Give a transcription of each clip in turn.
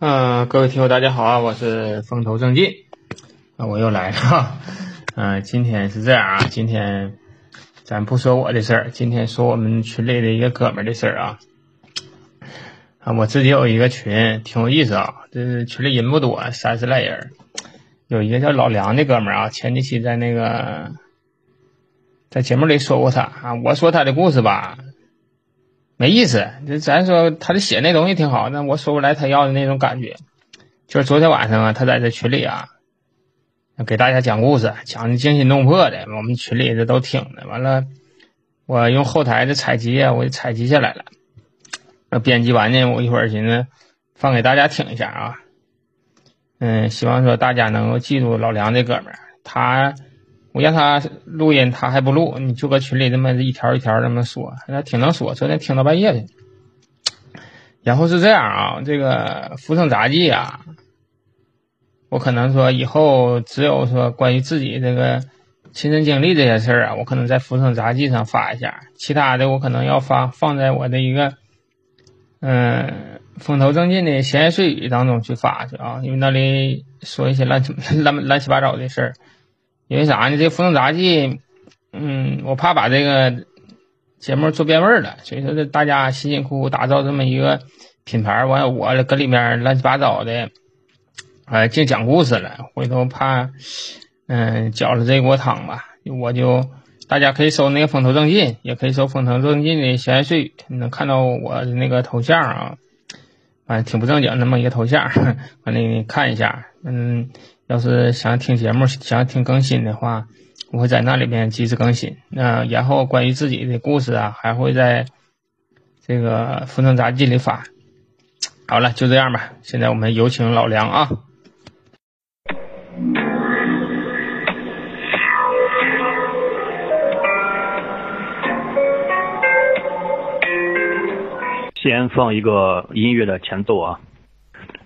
嗯，各位听友大家好啊，我是风头正劲，啊，我又来了，嗯，今天是这样啊，今天咱不说我的事儿，今天说我们群里的一个哥们儿的事儿啊，啊，我自己有一个群，挺有意思啊，这群里人不多，三十来人，有一个叫老梁的哥们儿啊，前几期在那个在节目里说过他啊，我说他的故事吧。没意思，就咱说他的写那东西挺好，那我说不来他要的那种感觉。就是昨天晚上啊，他在这群里啊，给大家讲故事，讲的惊心动魄的，我们群里这都听的。完了，我用后台的采集啊，我采集下来了。那编辑完呢，我一会儿寻思放给大家听一下啊。嗯，希望说大家能够记住老梁这哥们儿，他。我让他录音，他还不录，你就搁群里这么一条一条这么说，他挺能说，昨天听到半夜的。然后是这样啊，这个浮生杂记啊，我可能说以后只有说关于自己这个亲身经历这些事儿啊，我可能在浮生杂记上发一下，其他的我可能要发放在我的一个嗯风头正劲的闲言碎语当中去发去啊，因为那里说一些乱七乱 乱七八糟的事儿。因为啥呢？这《浮生杂技》，嗯，我怕把这个节目做变味儿了，所以说这大家辛辛苦苦打造这么一个品牌，完我搁里面乱七八糟的，哎，净讲故事了，回头怕嗯搅了这锅汤吧。我就大家可以搜那个“风头正劲”，也可以搜“风头正劲”的闲言碎语，你能看到我的那个头像啊，反正挺不正经那么一个头像，完了你看一下，嗯。要是想听节目、想听更新的话，我会在那里边及时更新。那然后关于自己的故事啊，还会在这个《浮生杂记》里发。好了，就这样吧。现在我们有请老梁啊。先放一个音乐的前奏啊。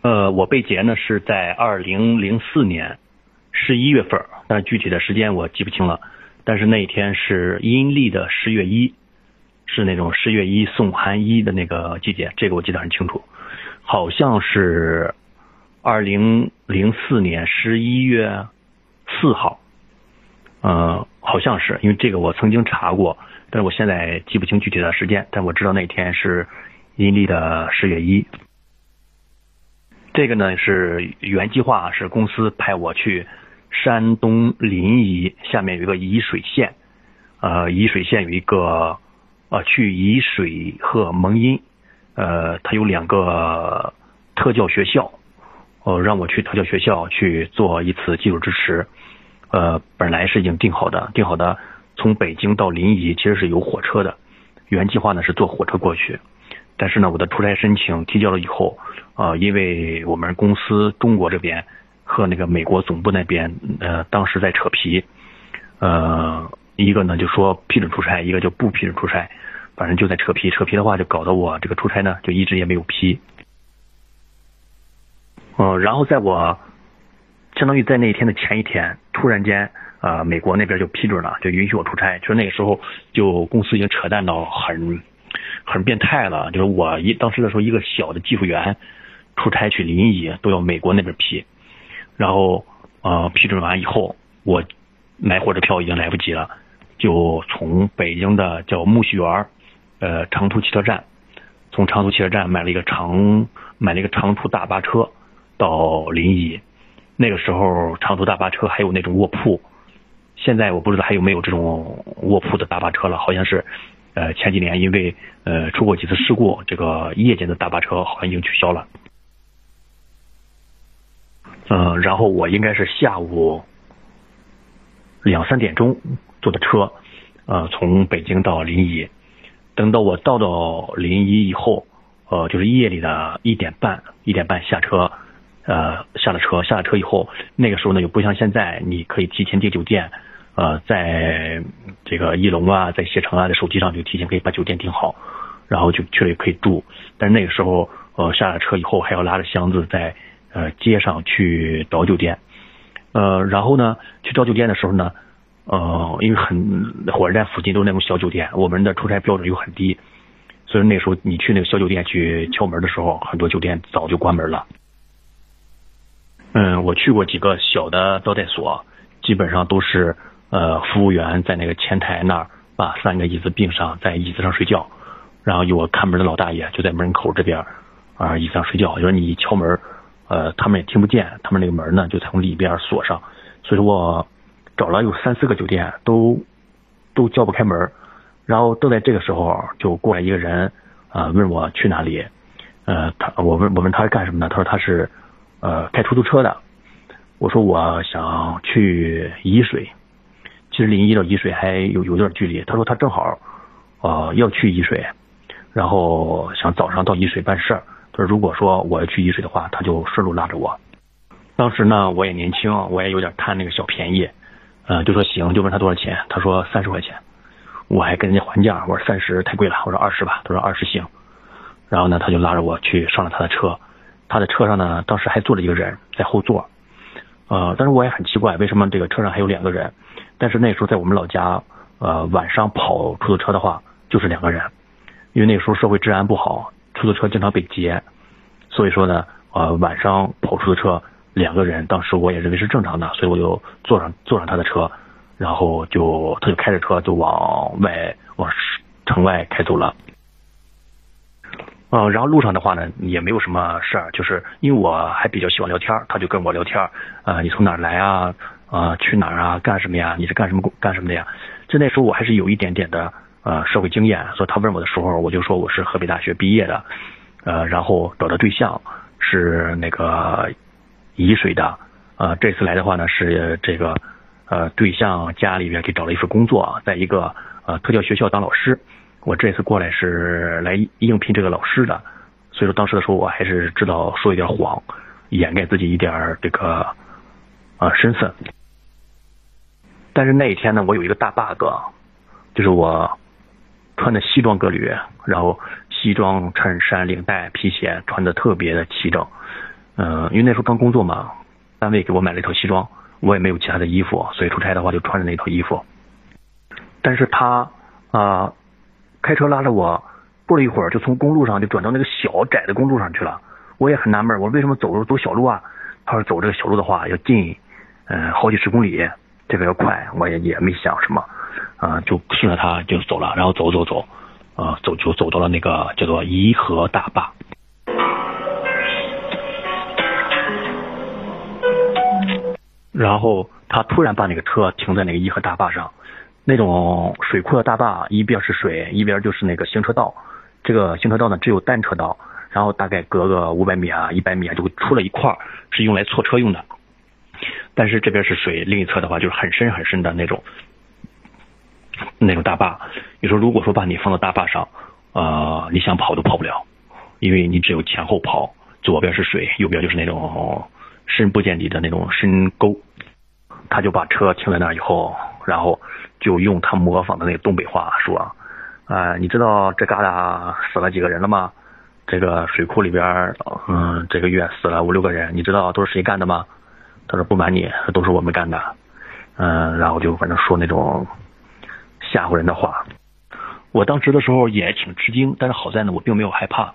呃，我被劫呢是在二零零四年十一月份，但具体的时间我记不清了。但是那一天是阴历的十月一，是那种十月一送寒衣的那个季节，这个我记得很清楚。好像是二零零四年十一月四号，呃，好像是因为这个我曾经查过，但是我现在记不清具体的时间，但我知道那天是阴历的十月一。这个呢是原计划，是公司派我去山东临沂，下面有一个沂水县，呃，沂水县有一个呃去沂水和蒙阴，呃，它有两个特教学校，呃，让我去特教学校去做一次技术支持，呃，本来是已经定好的，定好的从北京到临沂其实是有火车的，原计划呢是坐火车过去。但是呢，我的出差申请提交了以后，呃，因为我们公司中国这边和那个美国总部那边，呃，当时在扯皮，呃，一个呢就说批准出差，一个就不批准出差，反正就在扯皮，扯皮的话就搞得我这个出差呢就一直也没有批，嗯，然后在我相当于在那一天的前一天，突然间，呃，美国那边就批准了，就允许我出差，就那个时候就公司已经扯淡到很。很变态了，就是我一当时的时候，一个小的技术员出差去临沂都要美国那边批，然后呃批准完以后，我买火车票已经来不及了，就从北京的叫木樨园呃长途汽车站，从长途汽车站买了一个长买了一个长途大巴车到临沂，那个时候长途大巴车还有那种卧铺，现在我不知道还有没有这种卧铺的大巴车了，好像是。呃，前几年因为呃出过几次事故，这个夜间的大巴车好像已经取消了。嗯，然后我应该是下午两三点钟坐的车，呃，从北京到临沂。等到我到到临沂以后，呃，就是夜里的一点半，一点半下车，呃，下了车，下了车以后，那个时候呢又不像现在，你可以提前订酒店。呃，在这个翼龙啊，在携程啊，在手机上就提前可以把酒店订好，然后就去了也可以住。但是那个时候，呃，下了车以后还要拉着箱子在呃街上去找酒店。呃，然后呢，去找酒店的时候呢，呃，因为很火车站附近都是那种小酒店，我们的出差标准又很低，所以那时候你去那个小酒店去敲门的时候，很多酒店早就关门了。嗯，我去过几个小的招待所，基本上都是呃服务员在那个前台那儿把三个椅子并上，在椅子上睡觉，然后有个看门的老大爷就在门口这边啊椅子上睡觉，就是你一敲门，呃他们也听不见，他们那个门呢就从里边锁上，所以说我找了有三四个酒店都都叫不开门，然后正在这个时候就过来一个人啊问我去哪里，呃他我问我问他是干什么的，他说他是。呃，开出租车的，我说我想去沂水，其实临沂到沂水还有有点距离。他说他正好，呃，要去沂水，然后想早上到沂水办事儿。他说如果说我要去沂水的话，他就顺路拉着我。当时呢，我也年轻，我也有点贪那个小便宜，呃，就说行，就问他多少钱。他说三十块钱，我还跟人家还价，我说三十太贵了，我说二十吧。他说二十行，然后呢，他就拉着我去上了他的车。他的车上呢，当时还坐着一个人在后座，呃，但是我也很奇怪，为什么这个车上还有两个人？但是那时候在我们老家，呃，晚上跑出租车的话就是两个人，因为那时候社会治安不好，出租车经常被劫，所以说呢，呃，晚上跑出租车两个人，当时我也认为是正常的，所以我就坐上坐上他的车，然后就他就开着车就往外往城外开走了。嗯，然后路上的话呢，也没有什么事儿，就是因为我还比较喜欢聊天，他就跟我聊天，呃，你从哪儿来啊？啊，去哪儿啊？干什么呀？你是干什么工干什么的呀？就那时候我还是有一点点的呃社会经验，所以他问我的时候，我就说我是河北大学毕业的，呃，然后找的对象是那个沂水的，呃，这次来的话呢是这个呃对象家里边给找了一份工作，在一个呃特教学校当老师。我这次过来是来应聘这个老师的，所以说当时的时候我还是知道说一点谎，掩盖自己一点这个啊身份。但是那一天呢，我有一个大 bug，就是我穿的西装革履，然后西装衬衫领带皮鞋穿的特别的齐整，嗯，因为那时候刚工作嘛，单位给我买了一套西装，我也没有其他的衣服，所以出差的话就穿着那套衣服。但是他啊。开车拉着我，过了一会儿就从公路上就转到那个小窄的公路上去了。我也很纳闷，我为什么走走小路啊？他说走这个小路的话要近，嗯，好几十公里，这个要快。我也也没想什么，啊，就顺着他就走了。然后走走走，啊，走就走到了那个叫做颐和大坝。然后他突然把那个车停在那个颐和大坝上。那种水库的大坝，一边是水，一边就是那个行车道。这个行车道呢，只有单车道，然后大概隔个五百米啊、一百米啊，就会出了一块是用来错车用的。但是这边是水，另一侧的话就是很深很深的那种那种大坝。你说如果说把你放到大坝上，呃，你想跑都跑不了，因为你只有前后跑，左边是水，右边就是那种深不见底的那种深沟。他就把车停在那儿以后，然后。就用他模仿的那个东北话说，啊，你知道这旮瘩死了几个人了吗？这个水库里边，嗯，这个月死了五六个人，你知道都是谁干的吗？他说不瞒你，都是我们干的，嗯，然后就反正说那种吓唬人的话。我当时的时候也挺吃惊，但是好在呢，我并没有害怕，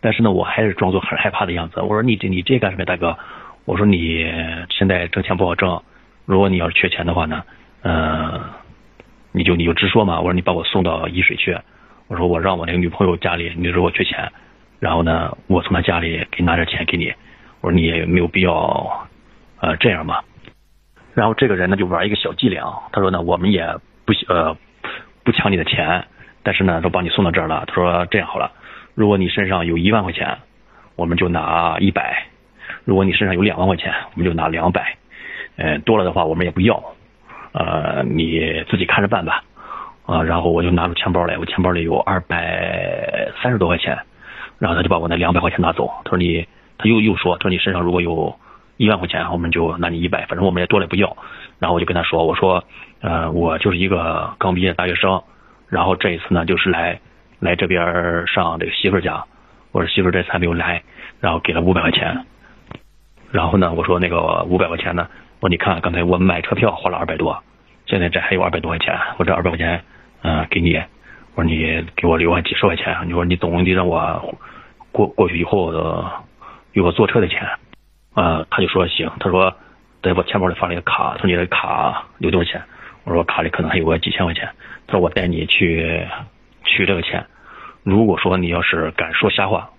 但是呢，我还是装作很害怕的样子。我说你这你这干什么，大哥？我说你现在挣钱不好挣，如果你要是缺钱的话呢，嗯。你就你就直说嘛，我说你把我送到沂水去，我说我让我那个女朋友家里，你说我缺钱，然后呢，我从她家里给拿点钱给你，我说你也没有必要，呃这样吧，然后这个人呢就玩一个小伎俩，他说呢我们也不呃不抢你的钱，但是呢都把你送到这儿了，他说这样好了，如果你身上有一万块钱，我们就拿一百，如果你身上有两万块钱，我们就拿两百，嗯多了的话我们也不要。呃，你自己看着办吧，啊，然后我就拿出钱包来，我钱包里有二百三十多块钱，然后他就把我那两百块钱拿走，他说你，他又又说，他说你身上如果有一万块钱，我们就拿你一百，反正我们也多了不要，然后我就跟他说，我说，呃，我就是一个刚毕业的大学生，然后这一次呢就是来来这边上这个媳妇家，我说媳妇这次还没有来，然后给了五百块钱，然后呢我说那个五百块钱呢。我说你看，刚才我买车票花了二百多，现在这还有二百多块钱，我这二百块钱，嗯，给你。我说你给我留下几十块钱，你说你总得让我过过去以后有个坐车的钱。呃，他就说行，他说在我钱包里放了一个卡，说你的卡有多少钱？我说卡里可能还有个几千块钱。他说我带你去取这个钱。如果说你要是敢说瞎话，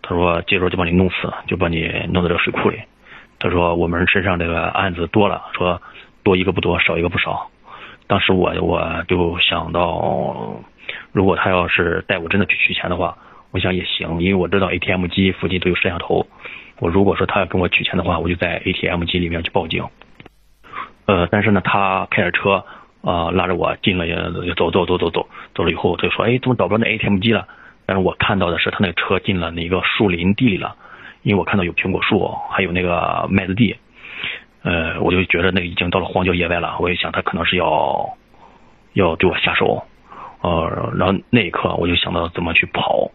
他说接着就把你弄死，就把你弄到这个水库里。他说我们身上这个案子多了，说多一个不多，少一个不少。当时我我就想到，如果他要是带我真的去取钱的话，我想也行，因为我知道 ATM 机附近都有摄像头。我如果说他要跟我取钱的话，我就在 ATM 机里面去报警。呃，但是呢，他开着车啊拉着我进了，走走走走走走了以后，他就说，哎，怎么找不着那 ATM 机了？但是我看到的是他那个车进了那个树林地里了，因为我看到有苹果树，还有那个麦子地。呃，我就觉得那个已经到了荒郊野外了。我也想他可能是要要对我下手。呃，然后那一刻我就想到怎么去跑。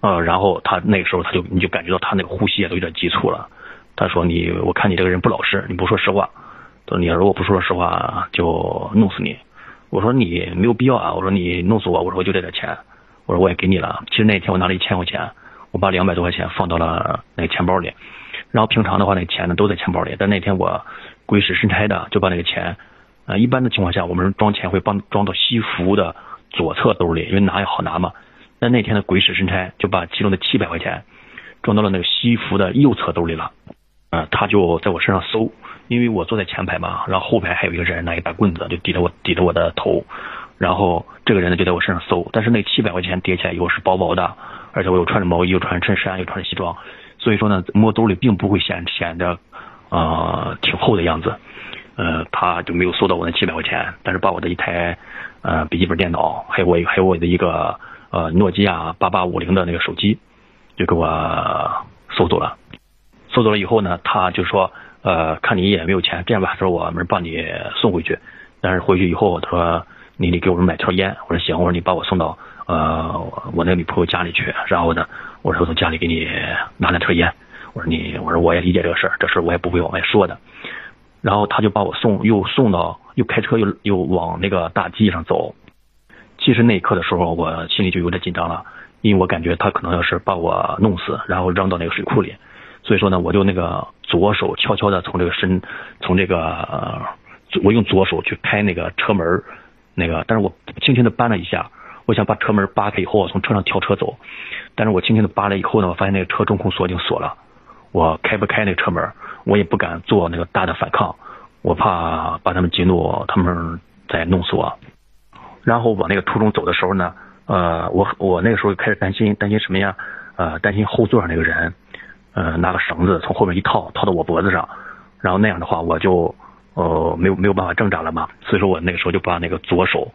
呃，然后他那个时候他就你就感觉到他那个呼吸都有点急促了。他说你，我看你这个人不老实，你不说实话。他说你如果不说实话，就弄死你。我说你没有必要啊。我说你弄死我，我说我就这点钱。我说我也给你了。其实那天我拿了一千块钱，我把两百多块钱放到了那个钱包里。然后平常的话，那钱呢都在钱包里。但那天我鬼使神差的就把那个钱，啊，一般的情况下我们装钱会帮装到西服的左侧兜里，因为拿也好拿嘛。但那天的鬼使神差就把其中的七百块钱装到了那个西服的右侧兜里了。啊，他就在我身上搜，因为我坐在前排嘛，然后后排还有一个人拿一把棍子就抵着我抵着我的头，然后这个人呢就在我身上搜，但是那七百块钱叠起来以后是薄薄的，而且我又穿着毛衣，又穿衬衫，又穿着西装。所以说呢，摸兜里并不会显显得，呃，挺厚的样子，呃，他就没有搜到我那七百块钱，但是把我的一台呃笔记本电脑，还有我还有我的一个呃诺基亚八八五零的那个手机，就给我搜走了。搜走了以后呢，他就说，呃，看你也没有钱，这样吧，说我们帮你送回去，但是回去以后，他说你得给我们买条烟。我说行，我说你把我送到呃我那女朋友家里去，然后呢。我说我从家里给你拿两条烟，我说你，我说我也理解这个事儿，这事我也不会往外说的。然后他就把我送，又送到，又开车又又往那个大街上走。其实那一刻的时候，我心里就有点紧张了，因为我感觉他可能要是把我弄死，然后扔到那个水库里。所以说呢，我就那个左手悄悄的从这个身，从这个，我用左手去开那个车门，那个，但是我轻轻的扳了一下，我想把车门扒开以后，从车上跳车走。但是我轻轻的扒了以后呢，我发现那个车中控锁已经锁了，我开不开那个车门，我也不敢做那个大的反抗，我怕把他们激怒，他们再弄死我。然后往那个途中走的时候呢，呃，我我那个时候开始担心，担心什么呀？呃，担心后座上那个人，呃，拿个绳子从后面一套，套到我脖子上，然后那样的话我就呃没有没有办法挣扎了嘛，所以说我那个时候就把那个左手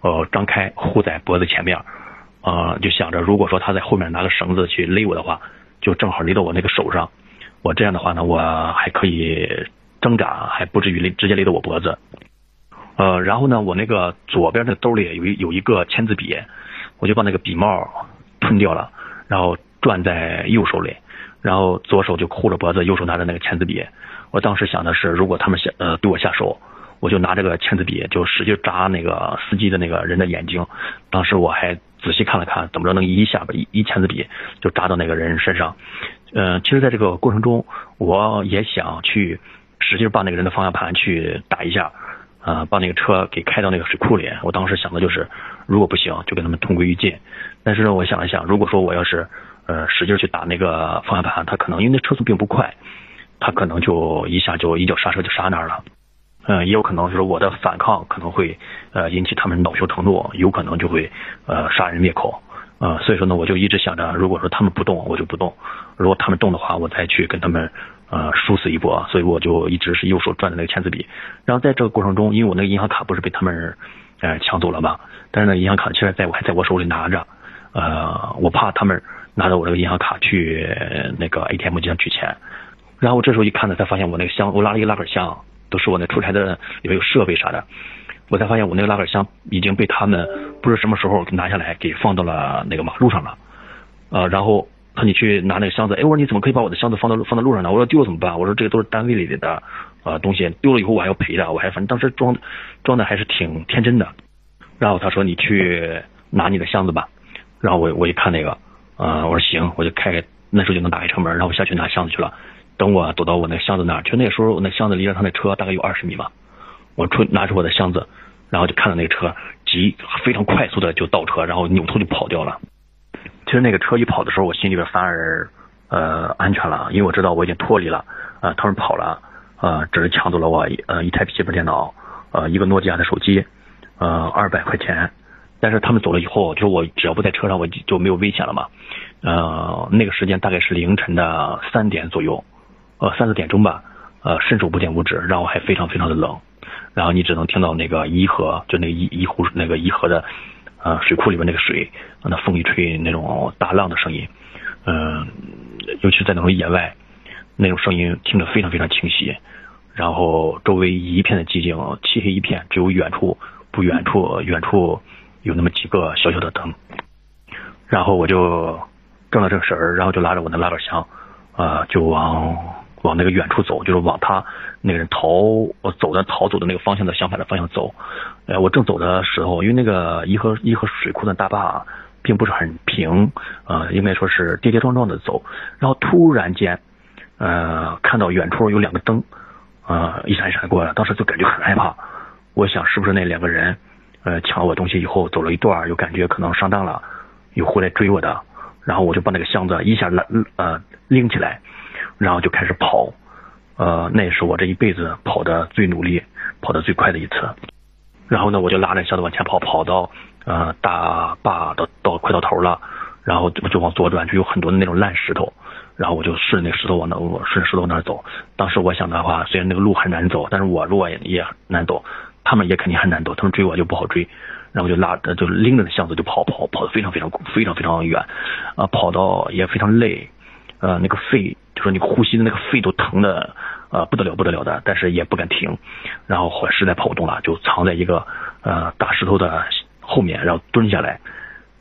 呃张开护在脖子前面。呃，就想着如果说他在后面拿个绳子去勒我的话，就正好勒到我那个手上，我这样的话呢，我还可以挣扎，还不至于勒直接勒到我脖子。呃，然后呢，我那个左边那个兜里有一有一个签字笔，我就把那个笔帽吞掉了，然后攥在右手里，然后左手就护着脖子，右手拿着那个签字笔。我当时想的是，如果他们下呃对我下手。我就拿这个签字笔，就使劲扎那个司机的那个人的眼睛。当时我还仔细看了看，怎么着能一下一一签字笔就扎到那个人身上。嗯，其实，在这个过程中，我也想去使劲把那个人的方向盘去打一下，啊，把那个车给开到那个水库里。我当时想的就是，如果不行，就跟他们同归于尽。但是呢我想了想，如果说我要是呃使劲去打那个方向盘，他可能因为那车速并不快，他可能就一下就一脚刹车就刹那儿了。嗯，也有可能就是我的反抗可能会呃引起他们恼羞成怒，有可能就会呃杀人灭口，呃，所以说呢，我就一直想着，如果说他们不动，我就不动；如果他们动的话，我再去跟他们呃殊死一搏。所以我就一直是右手转的那个签字笔。然后在这个过程中，因为我那个银行卡不是被他们呃抢走了嘛，但是呢，银行卡其实在我还在我手里拿着，呃，我怕他们拿着我这个银行卡去那个 ATM 机上取钱。然后这时候一看呢，才发现我那个箱，我拉了一个拉杆箱。都是我那出差的里面有设备啥的，我才发现我那个拉杆箱已经被他们不知什么时候拿下来给放到了那个马路上了，呃，然后他你去拿那个箱子，哎，我说你怎么可以把我的箱子放到放到路上呢？我说丢了怎么办？我说这个都是单位里的呃东西，丢了以后我还要赔的，我还反正当时装装的还是挺天真的。然后他说你去拿你的箱子吧，然后我我一看那个，呃，我说行，我就开那时候就能打开车门，然后我下去拿箱子去了。等我走到我那箱子那儿，就那时候我那箱子离着他那车大概有二十米吧。我出拿出我的箱子，然后就看到那个车急非常快速的就倒车，然后扭头就跑掉了。其实那个车一跑的时候，我心里边反而呃安全了，因为我知道我已经脱离了，呃，他们跑了，呃，只是抢走了我呃一台笔记本电脑，呃，一个诺基亚的手机，呃，二百块钱。但是他们走了以后，就是我只要不在车上，我就没有危险了嘛。呃，那个时间大概是凌晨的三点左右，呃，三四点钟吧，呃，伸手不见五指，然后还非常非常的冷，然后你只能听到那个颐和，就那个颐颐湖那个颐和的。呃，水库里面那个水，那风一吹，那种大浪的声音，嗯，尤其是在那种野外，那种声音听着非常非常清晰。然后周围一片的寂静，漆黑一片，只有远处不远处，远处有那么几个小小的灯。然后我就正了正神儿，然后就拉着我的拉杆箱，啊，就往往那个远处走，就是往他那个人逃我走的逃走的那个方向的相反的方向走。哎，我正走的时候，因为那个颐和颐和水库的大坝啊并不是很平，呃，应该说是跌跌撞撞的走。然后突然间，呃，看到远处有两个灯，呃，一闪一闪过来，当时就感觉很害怕。我想是不是那两个人，呃，抢了我东西以后走了一段，又感觉可能上当了，又回来追我的。然后我就把那个箱子一下拉呃拎起来，然后就开始跑。呃，那也是我这一辈子跑的最努力、跑的最快的一次。然后呢，我就拉着箱子往前跑，跑到呃大坝到到快到头了，然后就往左转，就有很多的那种烂石头，然后我就顺着那石头往那我顺石头往那走。当时我想的话，虽然那个路很难走，但是我如果也难走，他们也肯定很难走，他们追我就不好追。然后就拉着就拎着那箱子就跑跑跑的非常非常非常非常远，啊，跑到也非常累，呃，那个肺就说你呼吸的那个肺都疼的。呃，不得了，不得了的，但是也不敢停，然后实在跑不动了，就藏在一个呃大石头的后面，然后蹲下来，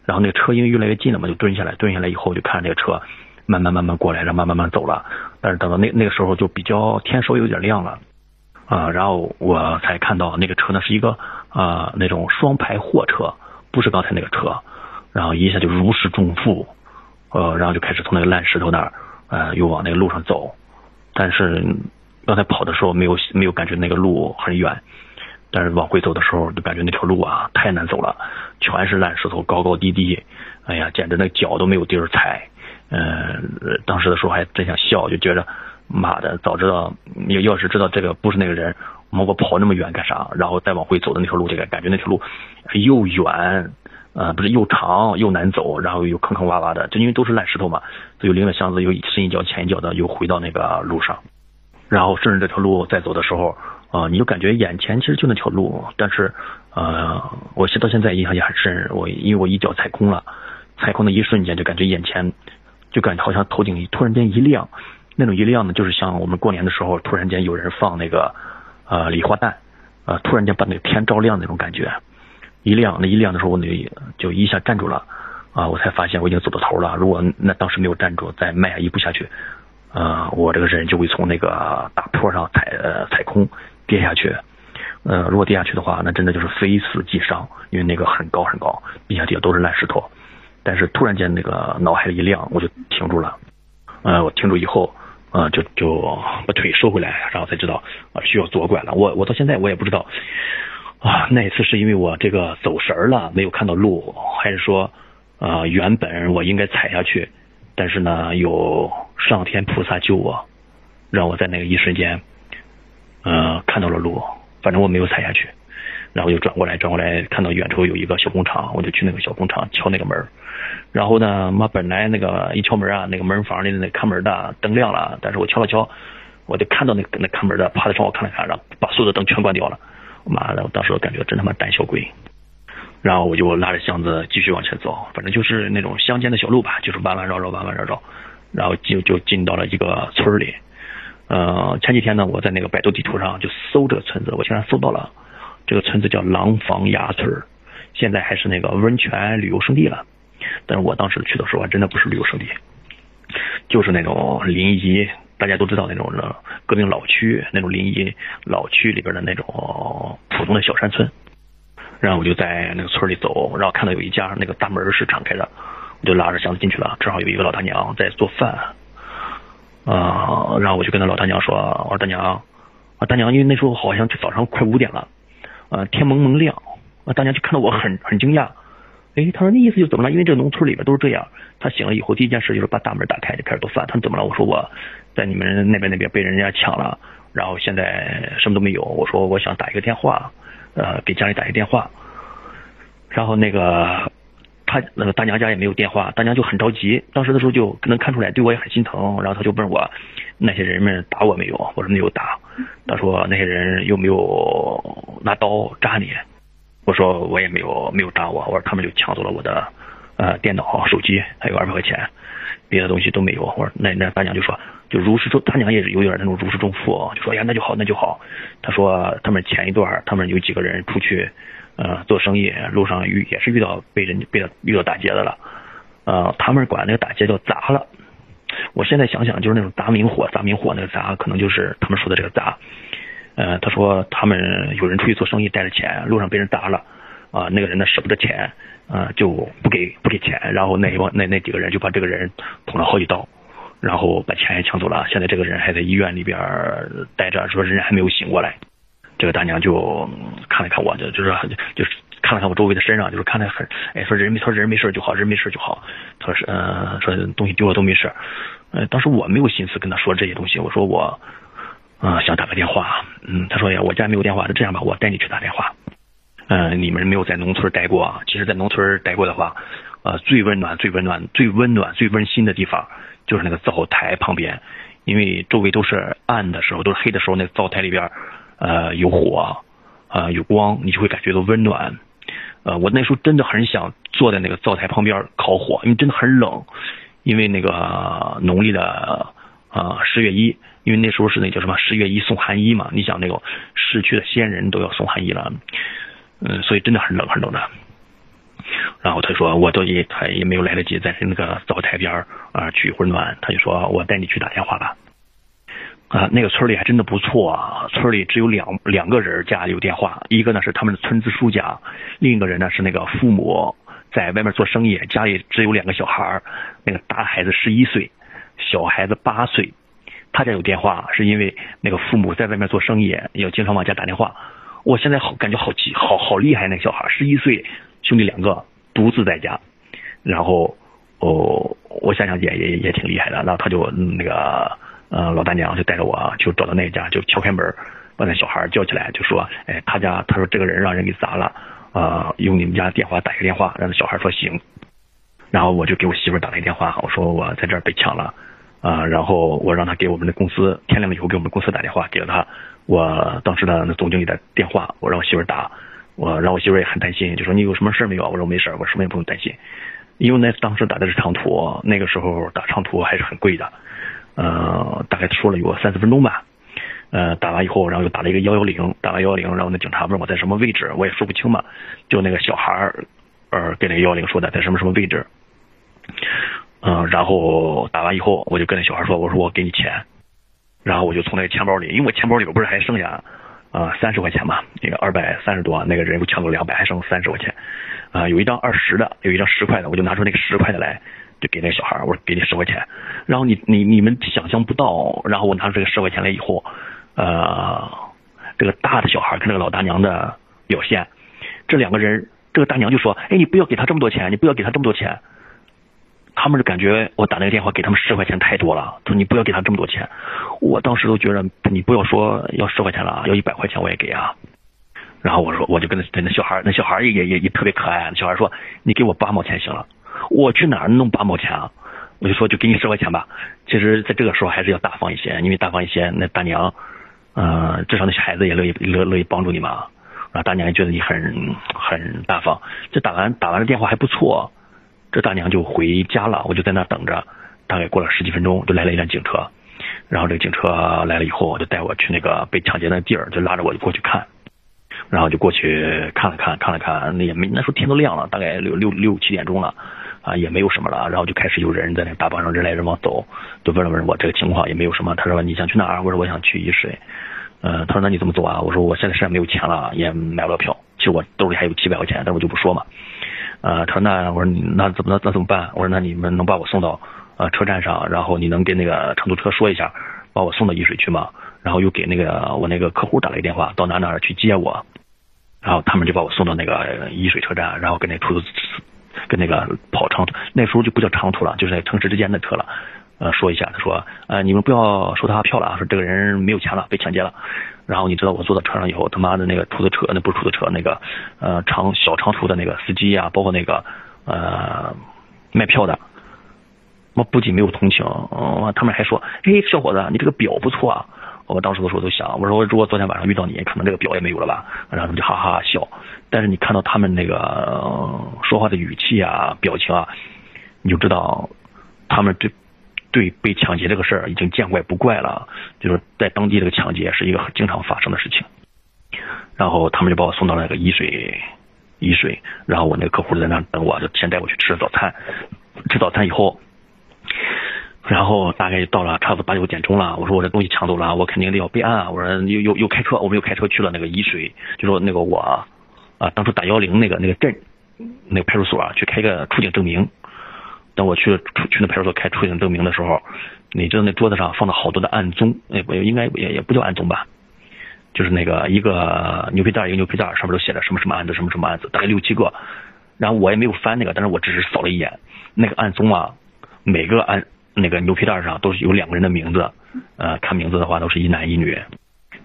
然后那个车因为越来越近了嘛，就蹲下来，蹲下来以后就看那个车慢慢慢慢过来，然后慢慢慢走了，但是等到那那个时候就比较天稍微有点亮了，啊，然后我才看到那个车呢是一个啊那种双排货车，不是刚才那个车，然后一下就如释重负，呃，然后就开始从那个烂石头那儿呃又往那个路上走，但是。刚才跑的时候没有没有感觉那个路很远，但是往回走的时候就感觉那条路啊太难走了，全是烂石头，高高低低，哎呀，简直那脚都没有地儿踩。嗯，当时的时候还真想笑，就觉着妈的，早知道要要是知道这个不是那个人，我跑那么远干啥？然后再往回走的那条路，这个感觉那条路又远，呃，不是又长又难走，然后又坑坑洼洼的，就因为都是烂石头嘛，所以拎着箱子又深一脚浅一脚的又回到那个路上。然后顺着这条路再走的时候，啊，你就感觉眼前其实就那条路，但是，呃，我现到现在印象也很深。我因为我一脚踩空了，踩空的一瞬间就感觉眼前，就感觉好像头顶突然间一亮，那种一亮呢，就是像我们过年的时候突然间有人放那个呃礼花弹，呃，突然间把那个天照亮那种感觉，一亮那一亮的时候，我就就一下站住了，啊，我才发现我已经走到头了。如果那当时没有站住，再迈一步下去。呃，我这个人就会从那个大坡上踩呃踩空跌下去，呃，如果跌下去的话，那真的就是非死即伤，因为那个很高很高，地下底下都是烂石头。但是突然间那个脑海里一亮，我就停住了。呃，我停住以后，呃，就就把腿收回来，然后才知道啊需要左拐了。我我到现在我也不知道啊，那次是因为我这个走神了，没有看到路，还是说啊原本我应该踩下去，但是呢有。上天菩萨救我，让我在那个一瞬间，嗯，看到了路。反正我没有踩下去，然后又转过来，转过来看到远处有一个小工厂，我就去那个小工厂敲那个门。然后呢，妈本来那个一敲门啊，那个门房里的那看门的灯亮了，但是我敲了敲，我就看到那那看门的趴在窗户看了看，然后把所有的灯全关掉了。妈的，我当时感觉真他妈胆小鬼。然后我就拉着箱子继续往前走，反正就是那种乡间的小路吧，就是弯弯绕绕，弯弯绕绕。然后就就进到了一个村里，呃，前几天呢，我在那个百度地图上就搜这个村子，我竟然搜到了这个村子叫廊坊崖村，现在还是那个温泉旅游胜地了。但是我当时去的时候还真的不是旅游胜地，就是那种临沂，大家都知道那种革命老区，那种临沂老区里边的那种普通的小山村。然后我就在那个村里走，然后看到有一家那个大门是敞开的。我就拉着箱子进去了，正好有一个老大娘在做饭，啊，然后我就跟那老大娘说，我说大娘，啊大娘，因为那时候好像就早上快五点了，呃天蒙蒙亮，啊大娘就看到我很很惊讶，哎，他说那意思就怎么了？因为这个农村里边都是这样，他醒了以后第一件事就是把大门打开就开始做饭。他说怎么了？我说我在你们那边那边被人家抢了，然后现在什么都没有。我说我想打一个电话，呃给家里打一个电话，然后那个。他那个大娘家也没有电话，大娘就很着急。当时的时候就能看出来，对我也很心疼。然后他就问我，那些人们打我没有？我说没有打。他说那些人有没有拿刀扎你？我说我也没有没有扎我。我说他们就抢走了我的呃电脑、手机，还有二百块钱，别的东西都没有。我说那那大娘就说就如释重，他娘也是有点那种如释重负啊，就说呀那就好那就好。他说他们前一段他们有几个人出去。呃，做生意路上遇也是遇到被人被遇到打劫的了，呃，他们管那个打劫叫砸了。我现在想想，就是那种砸明火，砸明火那个砸，可能就是他们说的这个砸。呃，他说他们有人出去做生意带着钱，路上被人砸了，啊，那个人呢舍不得钱，啊，就不给不给钱，然后那一帮那那几个人就把这个人捅了好几刀，然后把钱也抢走了。现在这个人还在医院里边待着，说人还没有醒过来。这个大娘就看了看我，就就是就是看了看我周围的身上，就是看的很，哎，说人没说人没事就好，人没事就好。他说是，嗯，说东西丢了都没事。呃，当时我没有心思跟他说这些东西，我说我，啊，想打个电话。嗯，他说呀，我家没有电话，那这样吧，我带你去打电话。嗯，你们没有在农村待过啊，其实，在农村待过的话，呃，最温暖、最温暖、最温暖、最温馨的地方，就是那个灶台旁边，因为周围都是暗的时候，都是黑的时候，那灶台里边。呃，有火，呃，有光，你就会感觉到温暖。呃，我那时候真的很想坐在那个灶台旁边烤火，因为真的很冷。因为那个农历的啊十月一，因为那时候是那叫什么十月一送寒衣嘛。你想那个逝去的先人都要送寒衣了，嗯，所以真的很冷很冷的。然后他说，我都也他也没有来得及在那个灶台边啊取一会儿暖，他就说我带你去打电话吧。啊，那个村里还真的不错啊！村里只有两两个人家有电话，一个呢是他们的村支书家，另一个人呢是那个父母在外面做生意，家里只有两个小孩那个大孩子十一岁，小孩子八岁。他家有电话，是因为那个父母在外面做生意，要经常往家打电话。我现在好感觉好奇，好好厉害，那个小孩十一岁，兄弟两个独自在家，然后哦，我想想也也也挺厉害的。然后他就那个。呃，老大娘就带着我就找到那家，就敲开门，把那小孩叫起来，就说：“哎，他家他说这个人让人给砸了，啊，用你们家电话打一个电话。”让那小孩说行。然后我就给我媳妇打了一个电话，我说我在这儿被抢了，啊，然后我让他给我们的公司，天亮了以后给我们公司打电话，给了他我当时的那总经理的电话，我让我媳妇打，我让我媳妇也很担心，就说你有什么事没有？我说没事，我什么也不用担心，因为那当时打的是长途，那个时候打长途还是很贵的。呃，大概说了有三四分钟吧，呃，打完以后，然后又打了一个幺幺零，打完幺幺零，然后那警察问我在什么位置，我也说不清嘛，就那个小孩儿，呃，跟那个幺幺零说的在什么什么位置，嗯，然后打完以后，我就跟那小孩说，我说我给你钱，然后我就从那个钱包里，因为我钱包里边不是还剩下啊三十块钱嘛，那个二百三十多，那个人又抢走两百，还剩三十块钱，啊，有一张二十的，有一张十块的，我就拿出那个十块的来。就给那个小孩我说给你十块钱，然后你你你们想象不到，然后我拿出这个十块钱来以后，呃，这个大的小孩跟这个老大娘的表现，这两个人，这个大娘就说，哎，你不要给他这么多钱，你不要给他这么多钱，他们就感觉我打那个电话给他们十块钱太多了，他说你不要给他这么多钱，我当时都觉得你不要说要十块钱了，要一百块钱我也给啊，然后我说我就跟那那小孩，那小孩也也也特别可爱，那小孩说你给我八毛钱行了。我去哪儿弄八毛钱啊？我就说就给你十块钱吧。其实，在这个时候还是要大方一些，因为大方一些，那大娘，呃，至少那些孩子也乐意乐乐意帮助你嘛。然后大娘也觉得你很很大方。这打完打完了电话还不错，这大娘就回家了。我就在那等着，大概过了十几分钟，就来了一辆警车。然后这个警车来了以后，就带我去那个被抢劫的地儿，就拉着我就过去看。然后就过去看了看，看了看，那也没那时候天都亮了，大概六六六七点钟了。啊，也没有什么了，然后就开始有人在那大巴上人来人往走，就问了问我这个情况，也没有什么。他说你想去哪儿？我说我想去沂水。嗯，他说那你怎么走啊？我说我现在身上没有钱了，也买不了票。其实我兜里还有几百块钱，但我就不说嘛。呃，他说那我说那怎么那那怎么办？我说那你们能把我送到呃车站上，然后你能跟那个长途车说一下，把我送到沂水去吗？然后又给那个我那个客户打了一个电话，到哪哪去接我，然后他们就把我送到那个沂水车站，然后跟那出租跟那个跑长途，那时候就不叫长途了，就是在城市之间的车了。呃，说一下，他说，呃，你们不要收他票了啊，说这个人没有钱了，被抢劫了。然后你知道我坐到车上以后，他妈的那个出租车，那不是出租车，那个呃长小长途的那个司机呀，包括那个呃卖票的，我不仅没有同情，嗯，他们还说，哎，小伙子，你这个表不错啊。我当时的时候都想，我说如果昨天晚上遇到你，可能这个表也没有了吧。然后他们就哈哈笑。但是你看到他们那个说话的语气啊、表情啊，你就知道他们这。对被抢劫这个事儿已经见怪不怪了，就是在当地这个抢劫是一个很经常发生的事情。然后他们就把我送到那个沂水，沂水，然后我那个客户在那等我，就先带我去吃早餐。吃早餐以后，然后大概到了差不多八九点钟了。我说我这东西抢走了，我肯定得要备案。我说又又又开车，我们又开车去了那个沂水，就说那个我啊，当初打幺零那个那个镇那个派出所去开个出警证明。等我去出去那派出所开出境证明的时候，你知道那桌子上放了好多的案宗，哎，不应该也也不叫案宗吧，就是那个一个牛皮袋一个牛皮袋上面都写着什么什么案子什么什么案子，大概六七个。然后我也没有翻那个，但是我只是扫了一眼那个案宗啊，每个案那个牛皮袋上都是有两个人的名字，呃，看名字的话都是一男一女。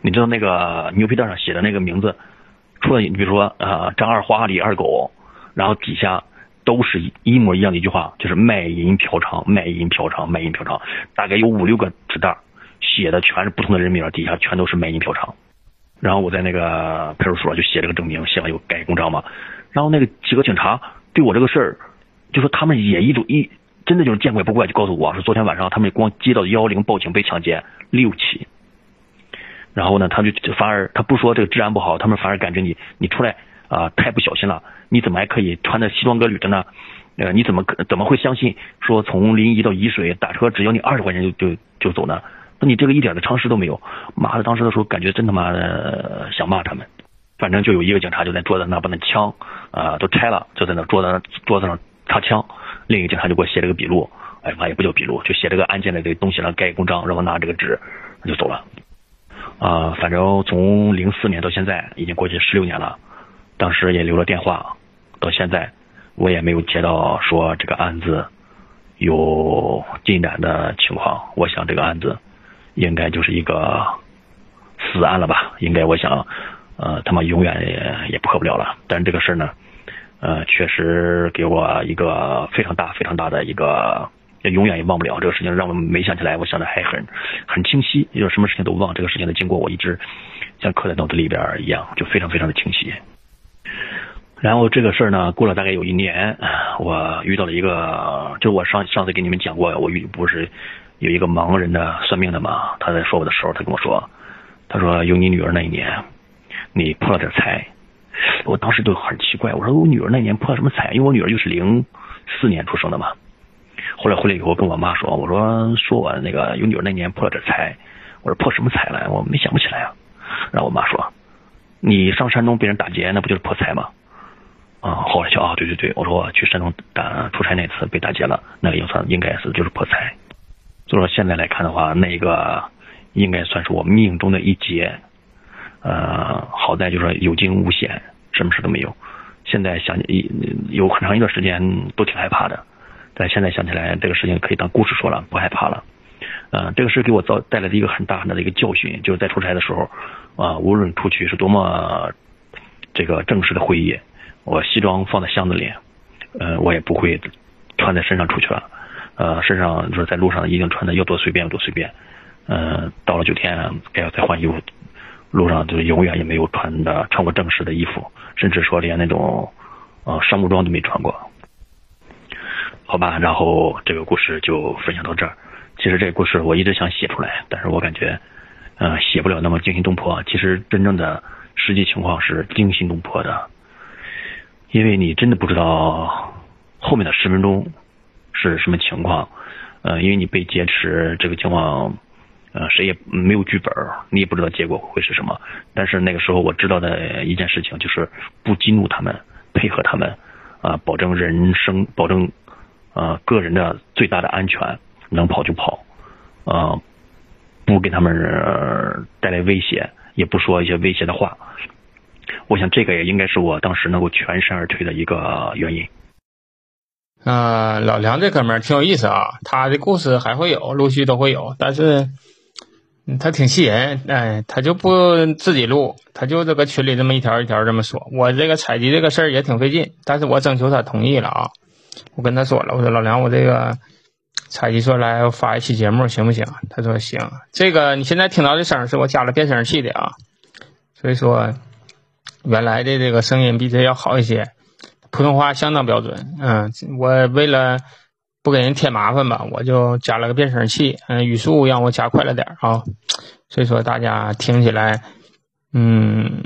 你知道那个牛皮袋上写的那个名字，除了你比如说呃张二花李二狗，然后底下。都是一模一样的一句话，就是卖淫嫖娼，卖淫嫖娼，卖淫嫖娼，大概有五六个纸袋，写的全是不同的人名，底下全都是卖淫嫖娼。然后我在那个派出所就写这个证明，写完有盖公章嘛。然后那个几个警察对我这个事儿，就说他们也一种一真的就是见怪不怪，就告诉我说昨天晚上他们光接到幺零报警被抢劫六起。然后呢，他就反而他不说这个治安不好，他们反而感觉你你出来。啊，太不小心了！你怎么还可以穿的西装革履的呢？呃，你怎么怎么会相信说从临沂到沂水打车只要你二十块钱就就就走呢？那你这个一点的常识都没有！妈的，当时的时候感觉真他妈的想骂他们。反正就有一个警察就在桌子那把那枪啊都拆了，就在那桌子桌子上插枪。另一个警察就给我写了个笔录，哎妈也不叫笔录，就写这个案件的这个东西上盖公章，让我拿这个纸就走了。啊，反正从零四年到现在已经过去十六年了。当时也留了电话，到现在我也没有接到说这个案子有进展的情况。我想这个案子应该就是一个死案了吧？应该我想，呃，他妈永远也也破不了了。但是这个事儿呢，呃，确实给我一个非常大、非常大的一个，也永远也忘不了这个事情，让我没想起来。我想的还很很清晰，就是什么事情都忘。这个事情的经过，我一直像刻在脑子里边一样，就非常非常的清晰。然后这个事儿呢，过了大概有一年，我遇到了一个，就我上上次给你们讲过，我遇不是有一个盲人的算命的嘛？他在说我的时候，他跟我说，他说有你女儿那一年，你破了点财。我当时就很奇怪，我说我女儿那年破了什么财？因为我女儿就是零四年出生的嘛。后来回来以后跟我妈说，我说说我那个有女儿那年破了点财，我说破什么财了？我没想不起来啊。然后我妈说，你上山东被人打劫，那不就是破财吗？啊，后来就啊，对对对，我说我去山东打出差那次被打劫了，那个也算应该是就是破财。就说现在来看的话，那个应该算是我命中的一劫。呃，好在就是有惊无险，什么事都没有。现在想一有很长一段时间都挺害怕的，但现在想起来这个事情可以当故事说了，不害怕了。呃，这个事给我造带来的一个很大很大的一个教训，就是在出差的时候啊，无论出去是多么这个正式的会议。我西装放在箱子里，呃，我也不会穿在身上出去了，呃，身上就是在路上一定穿的要多随便有多随便，呃，到了酒店该要再换衣服，路上就是永远也没有穿的穿过正式的衣服，甚至说连那种呃商务装都没穿过，好吧，然后这个故事就分享到这儿。其实这个故事我一直想写出来，但是我感觉呃写不了那么惊心动魄。其实真正的实际情况是惊心动魄的。因为你真的不知道后面的十分钟是什么情况，呃，因为你被劫持这个情况，呃，谁也没有剧本，你也不知道结果会是什么。但是那个时候我知道的一件事情就是不激怒他们，配合他们，啊，保证人生，保证呃个人的最大的安全，能跑就跑，呃，不给他们带来威胁，也不说一些威胁的话。我想这个也应该是我当时能够全身而退的一个原因。啊，老梁这哥们儿挺有意思啊，他的故事还会有，陆续都会有，但是他挺气人，哎，他就不自己录，他就这个群里这么一条一条这么说。我这个采集这个事儿也挺费劲，但是我征求他同意了啊，我跟他说了，我说老梁，我这个采集出来发一期节目行不行？他说行。这个你现在听到的声是我加了变声器的啊，所以说原来的这个声音比这要好一些。普通话相当标准，嗯，我为了不给人添麻烦吧，我就加了个变声器，嗯，语速让我加快了点啊，所以说大家听起来，嗯，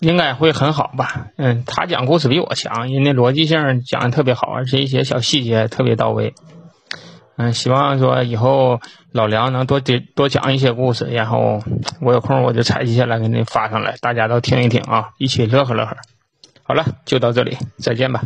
应该会很好吧，嗯，他讲故事比我强，人家逻辑性讲的特别好，而且一些小细节特别到位，嗯，希望说以后老梁能多讲多讲一些故事，然后我有空我就采集下来给你发上来，大家都听一听啊，一起乐呵乐呵。好了，就到这里，再见吧。